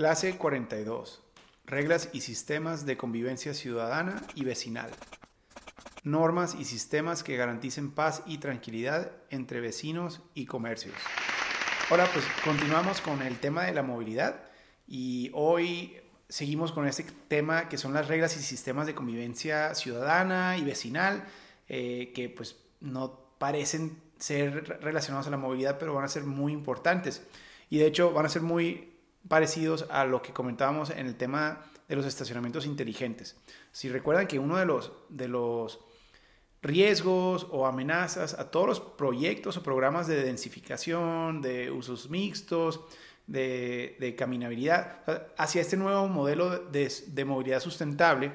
Clase 42. Reglas y sistemas de convivencia ciudadana y vecinal. Normas y sistemas que garanticen paz y tranquilidad entre vecinos y comercios. Hola, pues continuamos con el tema de la movilidad y hoy seguimos con este tema que son las reglas y sistemas de convivencia ciudadana y vecinal eh, que pues no parecen ser relacionados a la movilidad pero van a ser muy importantes y de hecho van a ser muy parecidos a lo que comentábamos en el tema de los estacionamientos inteligentes. Si recuerdan que uno de los, de los riesgos o amenazas a todos los proyectos o programas de densificación, de usos mixtos, de, caminabilidad, hacia este nuevo modelo de, movilidad sustentable,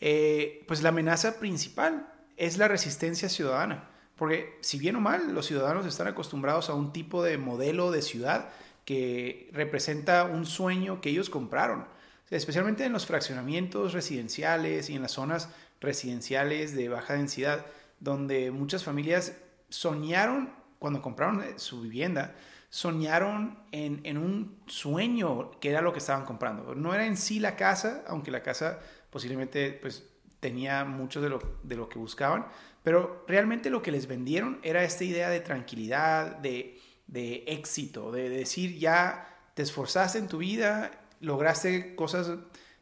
eh, pues la amenaza principal es la resistencia ciudadana. Porque si bien o mal, los ciudadanos están acostumbrados a un tipo de modelo de ciudad que representa un sueño que ellos compraron, especialmente en los fraccionamientos residenciales y en las zonas residenciales de baja densidad, donde muchas familias soñaron, cuando compraron su vivienda, soñaron en, un sueño que era lo que estaban comprando. No era en sí la casa, aunque la casa posiblemente pues, tenía mucho de lo, de lo que buscaban, pero realmente lo que les vendieron era esta idea de tranquilidad, de de éxito, de decir ya te esforzaste en tu vida, lograste cosas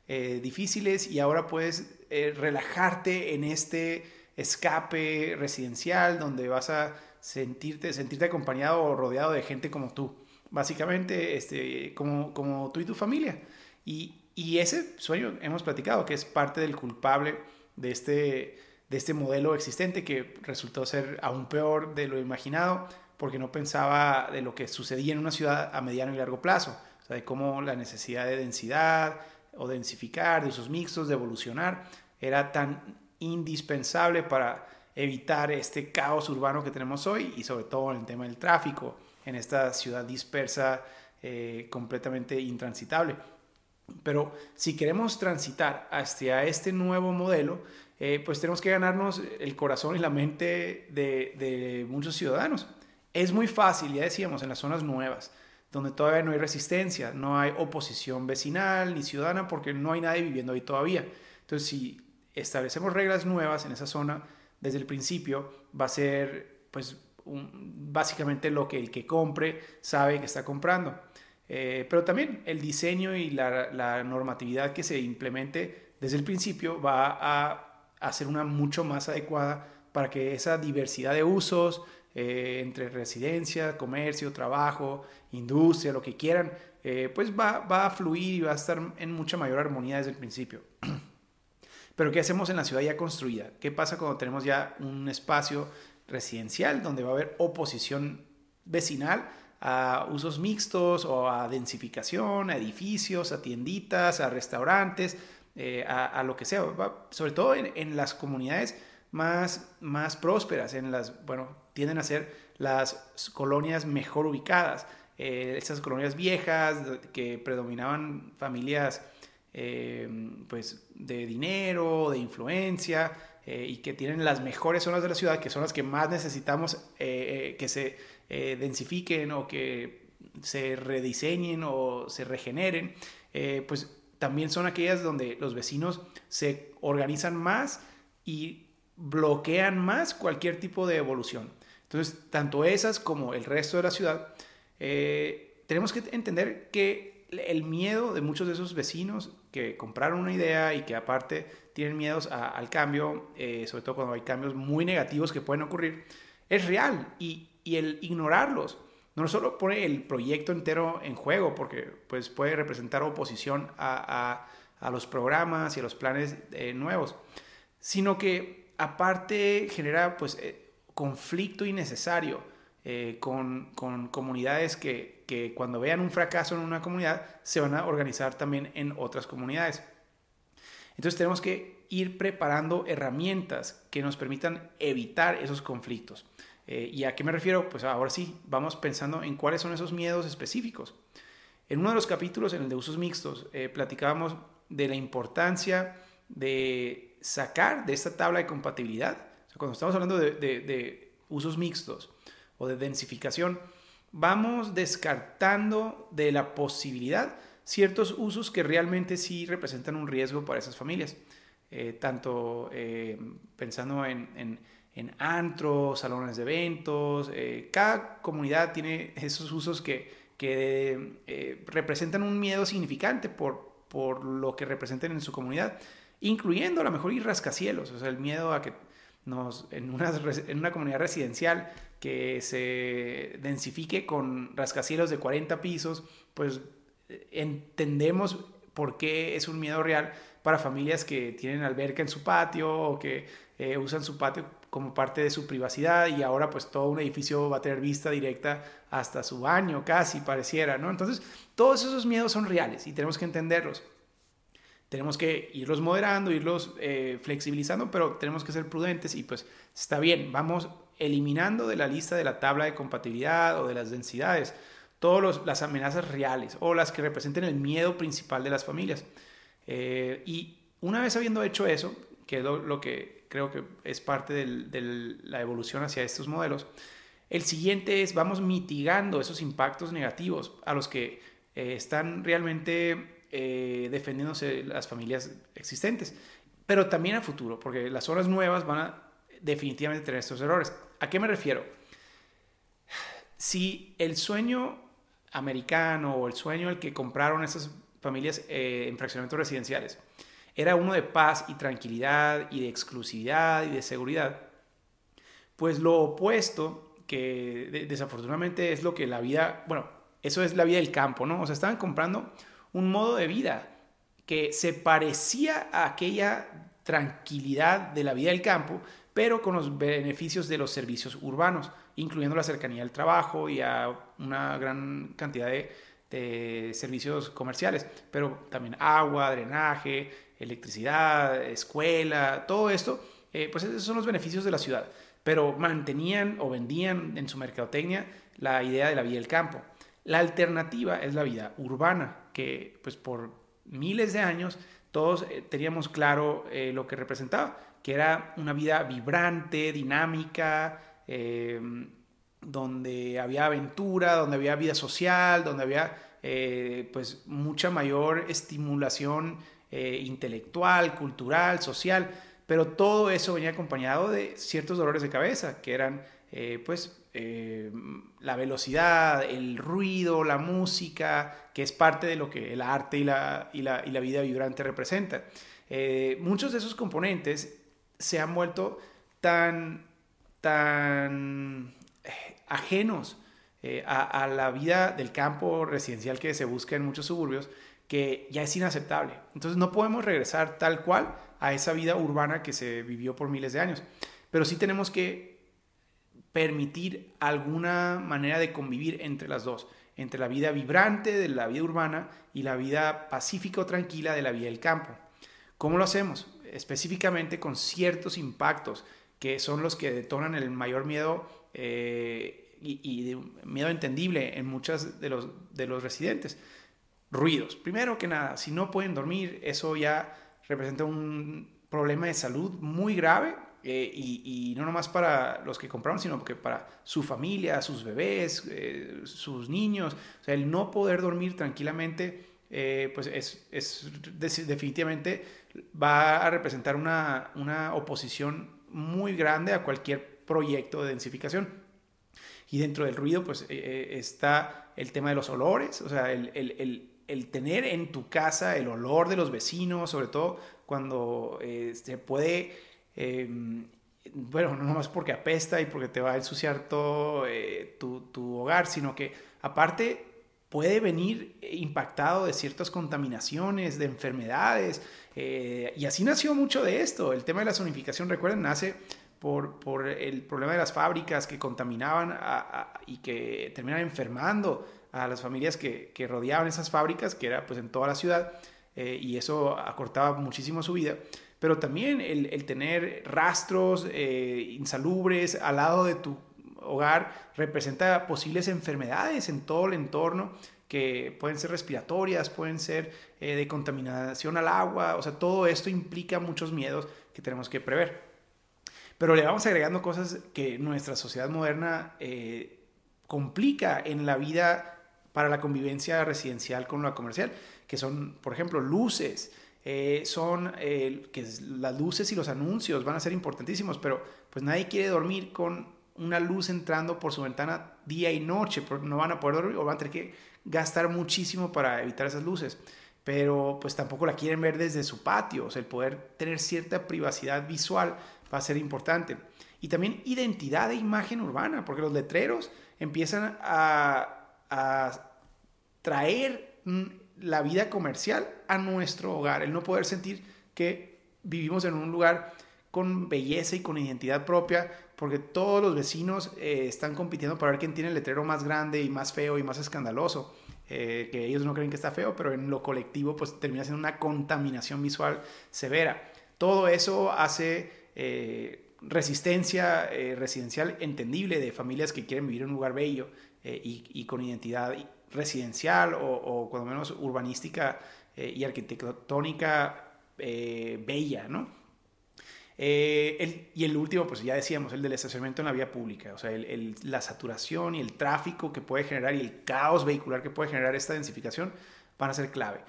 eh, difíciles y ahora puedes eh, relajarte en este escape residencial donde vas a sentirte, sentirte acompañado o rodeado de gente como tú. Básicamente, este, como, como tú y tu familia. Y, y ese sueño hemos platicado que es parte del culpable de este, de este modelo existente que resultó ser aún peor de lo imaginado porque no pensaba de lo que sucedía en una ciudad a mediano y largo plazo, o sea, de cómo la necesidad de densidad o densificar, de usos mixtos, de evolucionar, era tan indispensable para evitar este caos urbano que tenemos hoy y sobre todo en el tema del tráfico, en esta ciudad dispersa, eh, completamente intransitable. Pero si queremos transitar hacia este nuevo modelo, eh, pues tenemos que ganarnos el corazón y la mente de, de muchos ciudadanos. Es muy fácil, ya decíamos, en las zonas nuevas, donde todavía no hay resistencia, no hay oposición vecinal ni ciudadana porque no hay nadie viviendo ahí todavía. Entonces, si establecemos reglas nuevas en esa zona desde el principio, va a ser pues básicamente lo que el que compre sabe que está comprando. Eh, pero también el diseño y la, la, normatividad que se implemente desde el principio va a hacer una mucho más adecuada para que esa diversidad de usos, eh, entre residencia, comercio, trabajo, industria, lo que quieran, eh, pues va, va a fluir y va a estar en mucha mayor armonía desde el principio. Pero ¿qué hacemos en la ciudad ya construida? ¿Qué pasa cuando tenemos ya un espacio residencial donde va a haber oposición vecinal a usos mixtos o a densificación, a edificios, a tienditas, a restaurantes, eh, a, lo que sea, sobre todo en, en, las comunidades más, más prósperas, en las, bueno, tienden a ser las colonias mejor ubicadas. Eh, estas colonias viejas que predominaban familias eh, pues de dinero, de influencia eh, y que tienen las mejores zonas de la ciudad, que son las que más necesitamos que se densifiquen o que se rediseñen o se regeneren, pues también son aquellas donde los vecinos se organizan más y bloquean más cualquier tipo de evolución. Entonces, tanto esas como el resto de la ciudad, eh, tenemos que entender que el miedo de muchos de esos vecinos que compraron una idea y que aparte tienen miedos al cambio, eh, sobre todo cuando hay cambios muy negativos que pueden ocurrir, es real y, el ignorarlos no solo pone el proyecto entero en juego, porque pues, puede representar oposición a, los programas y a los planes eh, nuevos, sino que aparte genera pues, conflicto innecesario eh, con, comunidades que, que, cuando vean un fracaso en una comunidad se van a organizar también en otras comunidades. Entonces tenemos que ir preparando herramientas que nos permitan evitar esos conflictos. Eh, ¿Y a qué me refiero? Pues ahora sí, vamos pensando en cuáles son esos miedos específicos. En uno de los capítulos, en el de usos mixtos, eh, platicábamos de la importancia de sacar de esta tabla de compatibilidad cuando estamos hablando de, usos mixtos o de densificación, vamos descartando de la posibilidad ciertos usos que realmente sí representan un riesgo para esas familias. tanto pensando en, en, antros, salones de eventos, cada comunidad tiene esos usos que, que representan un miedo significante por, por lo que representan en su comunidad, incluyendo a lo mejor ir rascacielos, o sea, el miedo a que en, una, comunidad residencial que se densifique con rascacielos de 40 pisos, pues entendemos por qué es un miedo real para familias que tienen alberca en su patio o que eh, usan su patio como parte de su privacidad y ahora pues todo un edificio va a tener vista directa hasta su baño casi pareciera, ¿no? Entonces todos esos miedos son reales y tenemos que entenderlos. Tenemos que irlos moderando, irlos eh, flexibilizando, pero tenemos que ser prudentes y pues está bien, vamos eliminando de la lista de la tabla de compatibilidad o de las densidades todas las amenazas reales o las que representen el miedo principal de las familias. Eh, y una vez habiendo hecho eso, que es lo, que creo que es parte de la evolución hacia estos modelos, el siguiente es vamos mitigando esos impactos negativos a los que eh, están realmente eh, defendiéndose las familias existentes, pero también a futuro, porque las zonas nuevas van a definitivamente tener estos errores. ¿A qué me refiero? Si el sueño americano o el sueño el que compraron esas familias eh, en fraccionamientos residenciales era uno de paz y tranquilidad y de exclusividad y de seguridad, pues lo opuesto, que desafortunadamente es lo que la vida, bueno, eso es la vida del campo, ¿no? O sea, estaban comprando un modo de vida que se parecía a aquella tranquilidad de la vida del campo, pero con los beneficios de los servicios urbanos, incluyendo la cercanía al trabajo y a una gran cantidad de, servicios comerciales, pero también agua, drenaje, electricidad, escuela, todo esto, eh, pues esos son los beneficios de la ciudad, pero mantenían o vendían en su mercadotecnia la idea de la vida del campo. La alternativa es la vida urbana, que pues por miles de años todos eh, teníamos claro eh, lo que representaba, que era una vida vibrante, dinámica, eh, donde había aventura, donde había vida social, donde había pues mucha mayor estimulación intelectual, cultural, social, pero todo eso venía acompañado de ciertos dolores de cabeza, que eran pues eh, la velocidad, el ruido, la música, que es parte de lo que el arte y la, y la, vida vibrante representa. Eh, muchos de esos componentes se han vuelto tan, tan eh, ajenos a, a, la vida del campo residencial que se busca en muchos suburbios que ya es inaceptable. Entonces no podemos regresar tal cual a esa vida urbana que se vivió por miles de años. Pero sí tenemos que permitir alguna manera de convivir entre las dos, entre la vida vibrante de la vida urbana y la vida pacífica o tranquila de la vida del campo. ¿Cómo lo hacemos? Específicamente con ciertos impactos que son los que detonan el mayor miedo eh, y, miedo entendible en muchos de los, de los residentes. Ruidos. Primero que nada, si no pueden dormir, eso ya representa un problema de salud muy grave eh, y, no nomás para los que compraron, sino que para su familia, sus bebés, eh, sus niños. O sea, el no poder dormir tranquilamente, eh, pues es, es, definitivamente va a representar una, una, oposición muy grande a cualquier proyecto de densificación. Y dentro del ruido, pues está el tema de los olores, o sea, el, el, el, el, tener en tu casa el olor de los vecinos, sobre todo cuando se puede Em, bueno, no nomás porque apesta y porque te va a ensuciar todo eh, tu, hogar, sino que aparte puede venir impactado de ciertas contaminaciones, de enfermedades, eh, y así nació mucho de esto. El tema de la zonificación, recuerden, nace por, por el problema de las fábricas que contaminaban y que terminan enfermando a las familias que, que, rodeaban esas fábricas, que era pues en toda la ciudad, eh, y eso acortaba muchísimo su vida pero también el, tener rastros eh, insalubres al lado de tu hogar representa posibles enfermedades en todo el entorno que pueden ser respiratorias, pueden ser eh, de contaminación al agua, o sea, todo esto implica muchos miedos que tenemos que prever. Pero le vamos agregando cosas que nuestra sociedad moderna eh, complica en la vida para la convivencia residencial con la comercial, que son, por ejemplo, luces, eh, son eh, que las luces y los anuncios van a ser importantísimos, pero pues nadie quiere dormir con una luz entrando por su ventana día y noche, no van a poder dormir o van a tener que gastar muchísimo para evitar esas luces. Pero pues tampoco la quieren ver desde su patio, o sea, el poder tener cierta privacidad visual va a ser importante. Y también identidad de imagen urbana, porque los letreros empiezan a, a traer la vida comercial a nuestro hogar, el no poder sentir que vivimos en un lugar con belleza y con identidad propia, porque todos los vecinos eh, están compitiendo para ver quién tiene el letrero más grande y más feo y más escandaloso. Eh, que ellos no creen que está feo, pero en lo colectivo pues termina siendo una contaminación visual severa. Todo eso hace eh, resistencia residencial entendible de familias que quieren vivir en un lugar bello y, y, con identidad residencial o, cuando menos urbanística eh, y arquitectónica eh, bella, ¿no? Eh, y el último, pues ya decíamos, el del estacionamiento en la vía pública, o sea, la saturación y el tráfico que puede generar y el caos vehicular que puede generar esta densificación van a ser clave.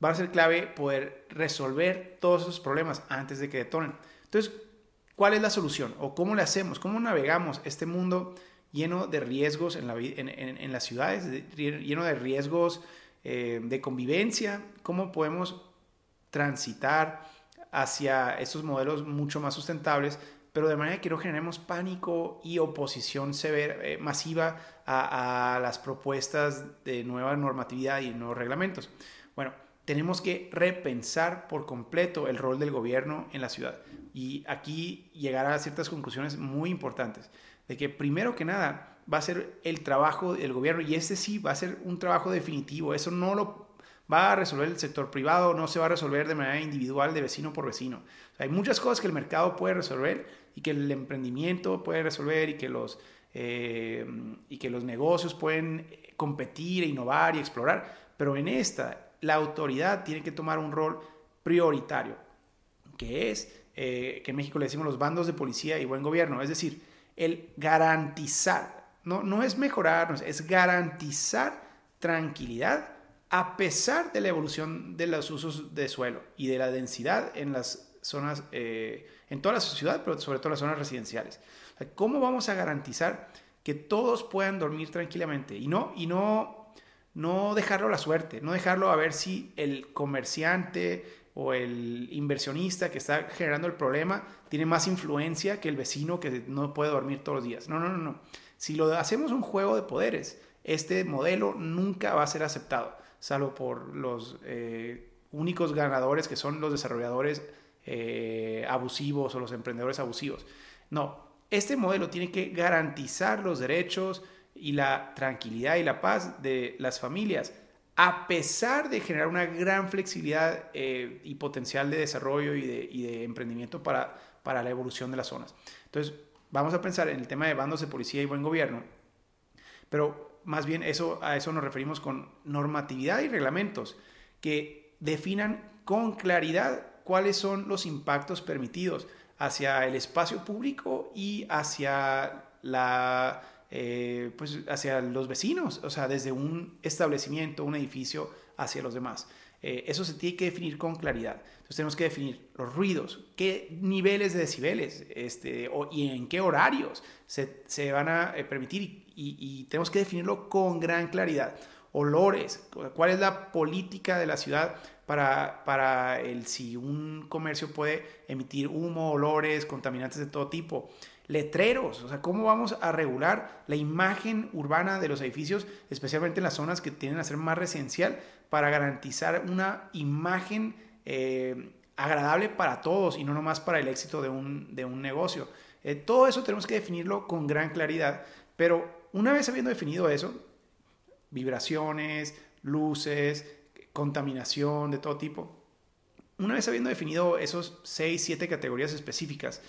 Van a ser clave poder resolver todos esos problemas antes de que detonen. Entonces, ¿cuál es la solución? ¿O cómo le hacemos? ¿Cómo navegamos este mundo lleno de riesgos en, la, en, en, las ciudades, lleno de riesgos eh, de convivencia, cómo podemos transitar hacia estos modelos mucho más sustentables, pero de manera que no generemos pánico y oposición severa, eh, masiva a, a, las propuestas de nueva normatividad y nuevos reglamentos. Bueno, tenemos que repensar por completo el rol del gobierno en la ciudad y aquí llegar a ciertas conclusiones muy importantes de que primero que nada va a ser el trabajo del gobierno y este sí va a ser un trabajo definitivo. Eso no lo va a resolver el sector privado, no se va a resolver de manera individual, de vecino por vecino. hay muchas cosas que el mercado puede resolver y que el emprendimiento puede resolver y que los, eh, y que los negocios pueden competir, innovar y explorar. Pero en esta, la autoridad tiene que tomar un rol prioritario, que es, eh, que en México le decimos los bandos de policía y buen gobierno. Es decir, el garantizar, no, no es mejorar, es garantizar tranquilidad a pesar de la evolución de los usos de suelo y de la densidad en las zonas, eh, en toda la ciudad, pero sobre todo las zonas residenciales. ¿Cómo vamos a garantizar que todos puedan dormir tranquilamente y no, y no, no dejarlo a la suerte, no dejarlo a ver si el comerciante o el inversionista que está generando el problema tiene más influencia que el vecino que no puede dormir todos los días. No, no, no, no. Si lo hacemos un juego de poderes, este modelo nunca va a ser aceptado, salvo por los eh, únicos ganadores que son los desarrolladores eh, abusivos o los emprendedores abusivos. No, este modelo tiene que garantizar los derechos y la tranquilidad y la paz de las familias a pesar de generar una gran flexibilidad eh, y potencial de desarrollo y de, emprendimiento para, para, la evolución de las zonas. Entonces, vamos a pensar en el tema de bandos de policía y buen gobierno, pero más bien eso, a eso nos referimos con normatividad y reglamentos que definan con claridad cuáles son los impactos permitidos hacia el espacio público y hacia la eh, pues hacia los vecinos, o sea, desde un establecimiento, un edificio, hacia los demás. Eh, eso se tiene que definir con claridad. Entonces tenemos que definir los ruidos, qué niveles de decibeles este, y en qué horarios se, se van a eh, permitir y, tenemos que definirlo con gran claridad. Olores, cuál es la política de la ciudad para, para el, si un comercio puede emitir humo, olores, contaminantes de todo tipo letreros, o sea, cómo vamos a regular la imagen urbana de los edificios, especialmente en las zonas que tienden a ser más residencial, para garantizar una imagen eh, agradable para todos y no nomás para el éxito de un, negocio. Eh, todo eso tenemos que definirlo con gran claridad, pero una vez habiendo definido eso, vibraciones, luces, contaminación de todo tipo, una vez habiendo definido esos 6, 7 categorías específicas,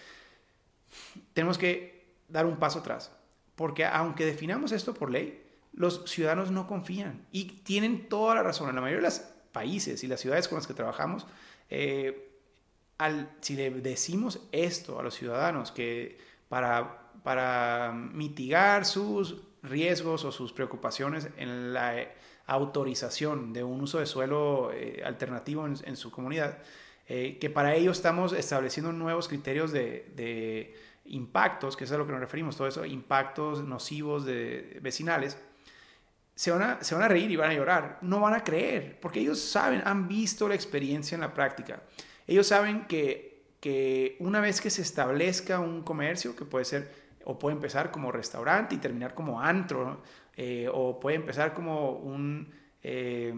tenemos que dar un paso atrás, porque aunque definamos esto por ley, los ciudadanos no confían y tienen toda la razón. En la mayoría de los países y las ciudades con las que trabajamos, eh, al, si le decimos esto a los ciudadanos, que para, para mitigar sus riesgos o sus preocupaciones en la autorización de un uso de suelo alternativo en, su comunidad, que para ello estamos estableciendo nuevos criterios de, impactos, que es a lo que nos referimos, todo eso, impactos nocivos de vecinales, se van, a, se van a reír y van a llorar. No van a creer, porque ellos saben, han visto la experiencia en la práctica. Ellos saben que, que una vez que se establezca un comercio, que puede ser, o puede empezar como restaurante y terminar como antro, eh, o puede empezar como un, eh,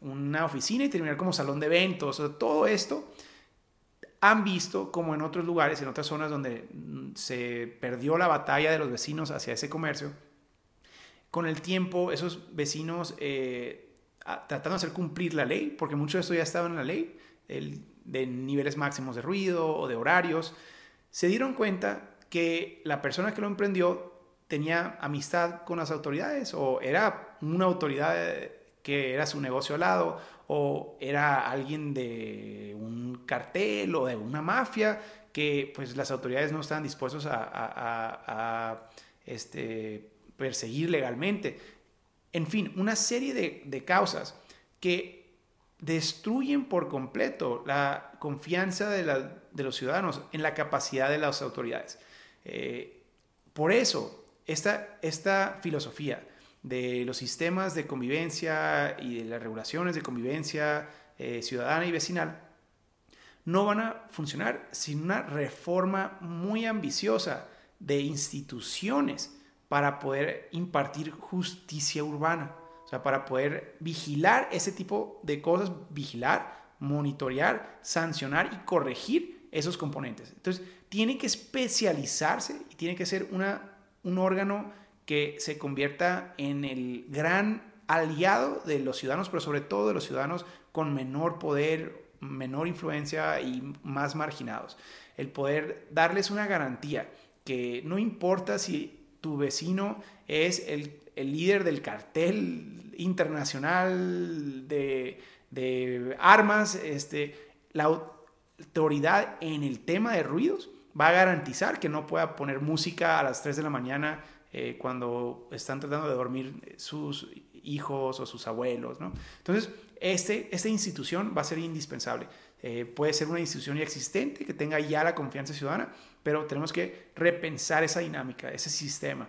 una oficina y terminar como salón de eventos, todo esto han visto como en otros lugares, en otras zonas donde mm, se perdió la batalla de los vecinos hacia ese comercio, con el tiempo esos vecinos eh, tratando de hacer cumplir la ley, porque mucho de esto ya estaba en la ley, de niveles máximos de ruido o de horarios, se dieron cuenta que la persona que lo emprendió tenía amistad con las autoridades o era una autoridad que era su negocio al lado o era alguien de un cartel o de una mafia que pues las autoridades no estaban dispuestos a, este, perseguir legalmente. En fin, una serie de, causas que destruyen por completo la confianza de, los ciudadanos en la capacidad de las autoridades. Eh, por eso, esta, esta filosofía de los sistemas de convivencia y de las regulaciones de convivencia eh, ciudadana y vecinal no van a funcionar sin una reforma muy ambiciosa de instituciones para poder impartir justicia urbana, o sea, para poder vigilar ese tipo de cosas, vigilar, monitorear, sancionar y corregir esos componentes. Entonces, tiene que especializarse y tiene que ser una, un órgano que se convierta en el gran aliado de los ciudadanos, pero sobre todo de los ciudadanos con menor poder, menor influencia y más marginados. El poder darles una garantía que no importa si tu vecino es el, líder del cartel internacional de, armas, este, la autoridad en el tema de ruidos va a garantizar que no pueda poner música a las 3 de la mañana eh, cuando están tratando de dormir sus hijos o sus abuelos. Entonces, este, esta institución va a ser indispensable. Eh, puede ser una institución ya existente que tenga ya la confianza ciudadana, pero tenemos que repensar esa dinámica, ese sistema.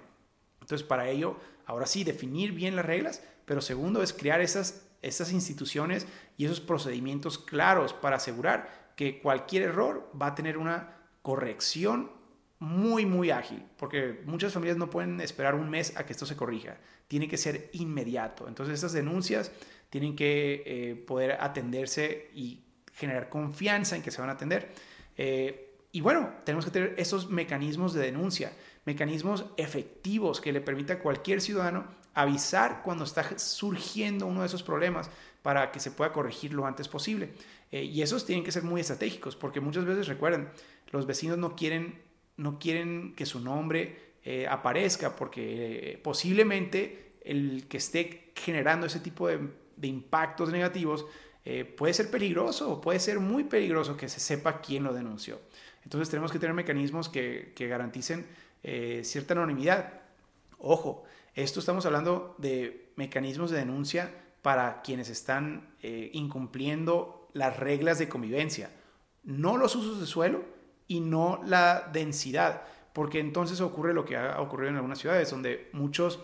Entonces, para ello, ahora sí, definir bien las reglas, pero segundo es crear esas, esas instituciones y esos procedimientos claros para asegurar que cualquier error va a tener una corrección muy, muy ágil, porque muchas familias no pueden esperar un mes a que esto se corrija, tiene que ser inmediato. Entonces, estas denuncias tienen que eh, poder atenderse y generar confianza en que se van a atender. Eh, y bueno, tenemos que tener esos mecanismos de denuncia, mecanismos efectivos que le permita a cualquier ciudadano avisar cuando está surgiendo uno de esos problemas para que se pueda corregir lo antes posible. Eh, y esos tienen que ser muy estratégicos, porque muchas veces, recuerden, los vecinos no quieren, no quieren que su nombre eh, aparezca, porque posiblemente el que esté generando ese tipo de, impactos negativos eh, puede ser peligroso, puede ser muy peligroso que se sepa quién lo denunció. Entonces tenemos que tener mecanismos que, garanticen eh, cierta anonimidad. Ojo, esto estamos hablando de mecanismos de denuncia para quienes están eh, incumpliendo las reglas de convivencia, no los usos de suelo y no la densidad, porque entonces ocurre lo que ha ocurrido en algunas ciudades, donde muchos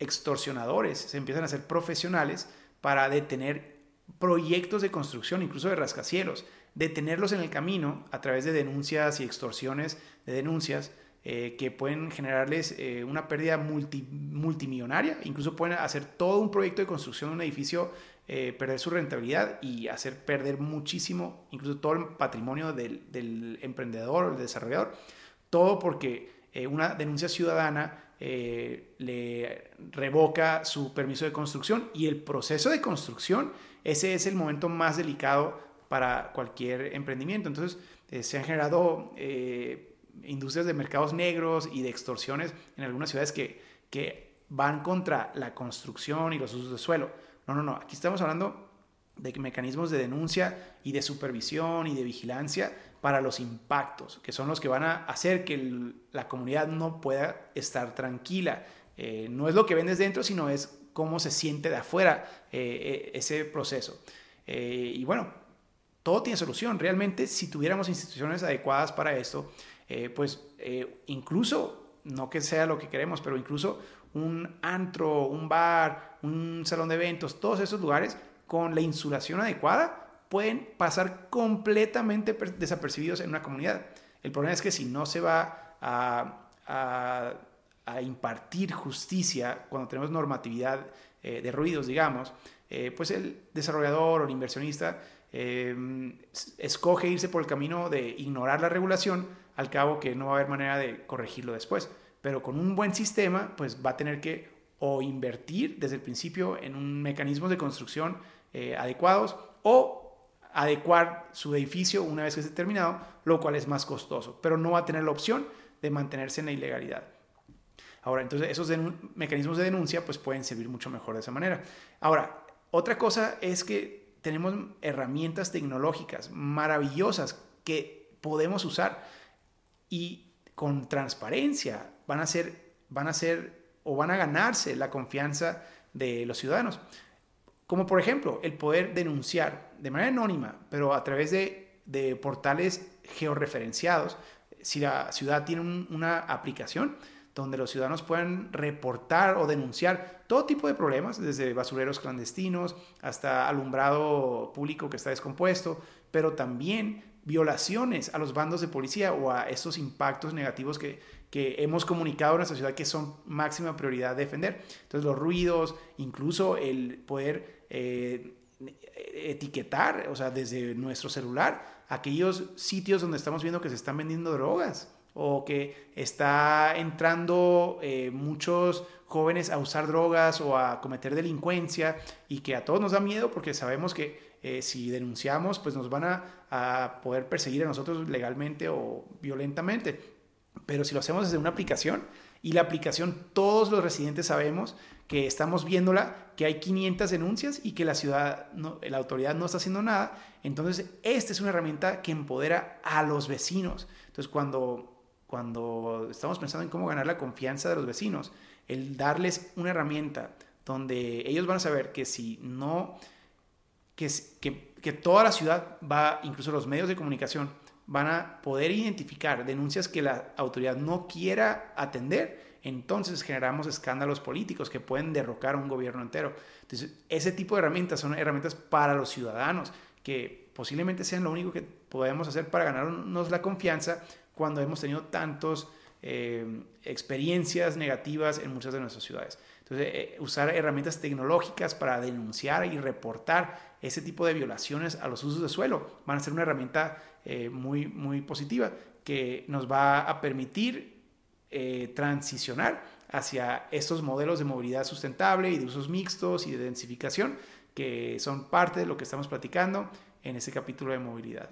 extorsionadores se empiezan a ser profesionales para detener proyectos de construcción, incluso de rascacielos, detenerlos en el camino a través de denuncias y extorsiones de denuncias eh, que pueden generarles eh, una pérdida multimillonaria, incluso pueden hacer todo un proyecto de construcción de un edificio, eh, perder su rentabilidad y hacer perder muchísimo, incluso todo el patrimonio del, emprendedor o el desarrollador, todo porque una denuncia ciudadana le revoca su permiso de construcción y el proceso de construcción ese es el momento más delicado para cualquier emprendimiento. Entonces, eh, se han generado eh, industrias de mercados negros y de extorsiones en algunas ciudades que, que van contra la construcción y los usos de suelo. No, no, no. Aquí estamos hablando de mecanismos de denuncia y de supervisión y de vigilancia para los impactos, que son los que van a hacer que la comunidad no pueda estar tranquila, no es lo que vendes dentro, sino es cómo se siente de afuera ese proceso. y bueno, todo tiene solución. Realmente, si tuviéramos instituciones adecuadas para esto, pues incluso, no que sea lo que queremos, pero incluso un antro, un bar, un salón de eventos, todos esos lugares con la insulación adecuada pueden pasar completamente desapercibidos en una comunidad. El problema es que si no se va a, impartir justicia cuando tenemos normatividad eh, de ruidos, digamos, eh, pues el desarrollador o el inversionista eh, escoge irse por el camino de ignorar la regulación, al cabo que no va a haber manera de corregirlo después pero con un buen sistema, pues va a tener que o invertir desde el principio en un mecanismo de construcción eh, adecuados o adecuar su edificio una vez que esté terminado, lo cual es más costoso, pero no va a tener la opción de mantenerse en la ilegalidad. Ahora, entonces esos mecanismos de denuncia pues pueden servir mucho mejor de esa manera. Ahora, otra cosa es que tenemos herramientas tecnológicas maravillosas que podemos usar y con transparencia van a ser, van a ser o van a ganarse la confianza de los ciudadanos. Como por ejemplo el poder denunciar de manera anónima, pero a través de, de portales georreferenciados. Si la ciudad tiene una aplicación donde los ciudadanos puedan reportar o denunciar todo tipo de problemas, desde basureros clandestinos hasta alumbrado público que está descompuesto, pero también violaciones a los bandos de policía o a esos impactos negativos que, que hemos comunicado en nuestra ciudad que son máxima prioridad defender. Entonces los ruidos, incluso el poder eh, etiquetar, o sea, desde nuestro celular, aquellos sitios donde estamos viendo que se están vendiendo drogas o que está entrando eh, muchos jóvenes a usar drogas o a cometer delincuencia y que a todos nos da miedo porque sabemos que eh, si denunciamos, pues nos van a, poder perseguir a nosotros legalmente o violentamente. Pero si lo hacemos desde una aplicación y la aplicación todos los residentes sabemos que estamos viéndola, que hay 500 denuncias y que la ciudad, la autoridad no está haciendo nada, entonces esta es una herramienta que empodera a los vecinos. Entonces cuando, cuando estamos pensando en cómo ganar la confianza de los vecinos, el darles una herramienta donde ellos van a saber que si no que, que, toda la ciudad va, incluso los medios de comunicación, van a poder identificar denuncias que la autoridad no quiera atender, entonces generamos escándalos políticos que pueden derrocar a un gobierno entero. Entonces, ese tipo de herramientas son herramientas para los ciudadanos, que posiblemente sean lo único que podemos hacer para ganarnos la confianza cuando hemos tenido tantas eh, experiencias negativas en muchas de nuestras ciudades. Entonces, eh, usar herramientas tecnológicas para denunciar y reportar ese tipo de violaciones a los usos de suelo van a ser una herramienta eh, muy, muy positiva que nos va a permitir eh, transicionar hacia estos modelos de movilidad sustentable y de usos mixtos y de densificación que son parte de lo que estamos platicando en este capítulo de movilidad.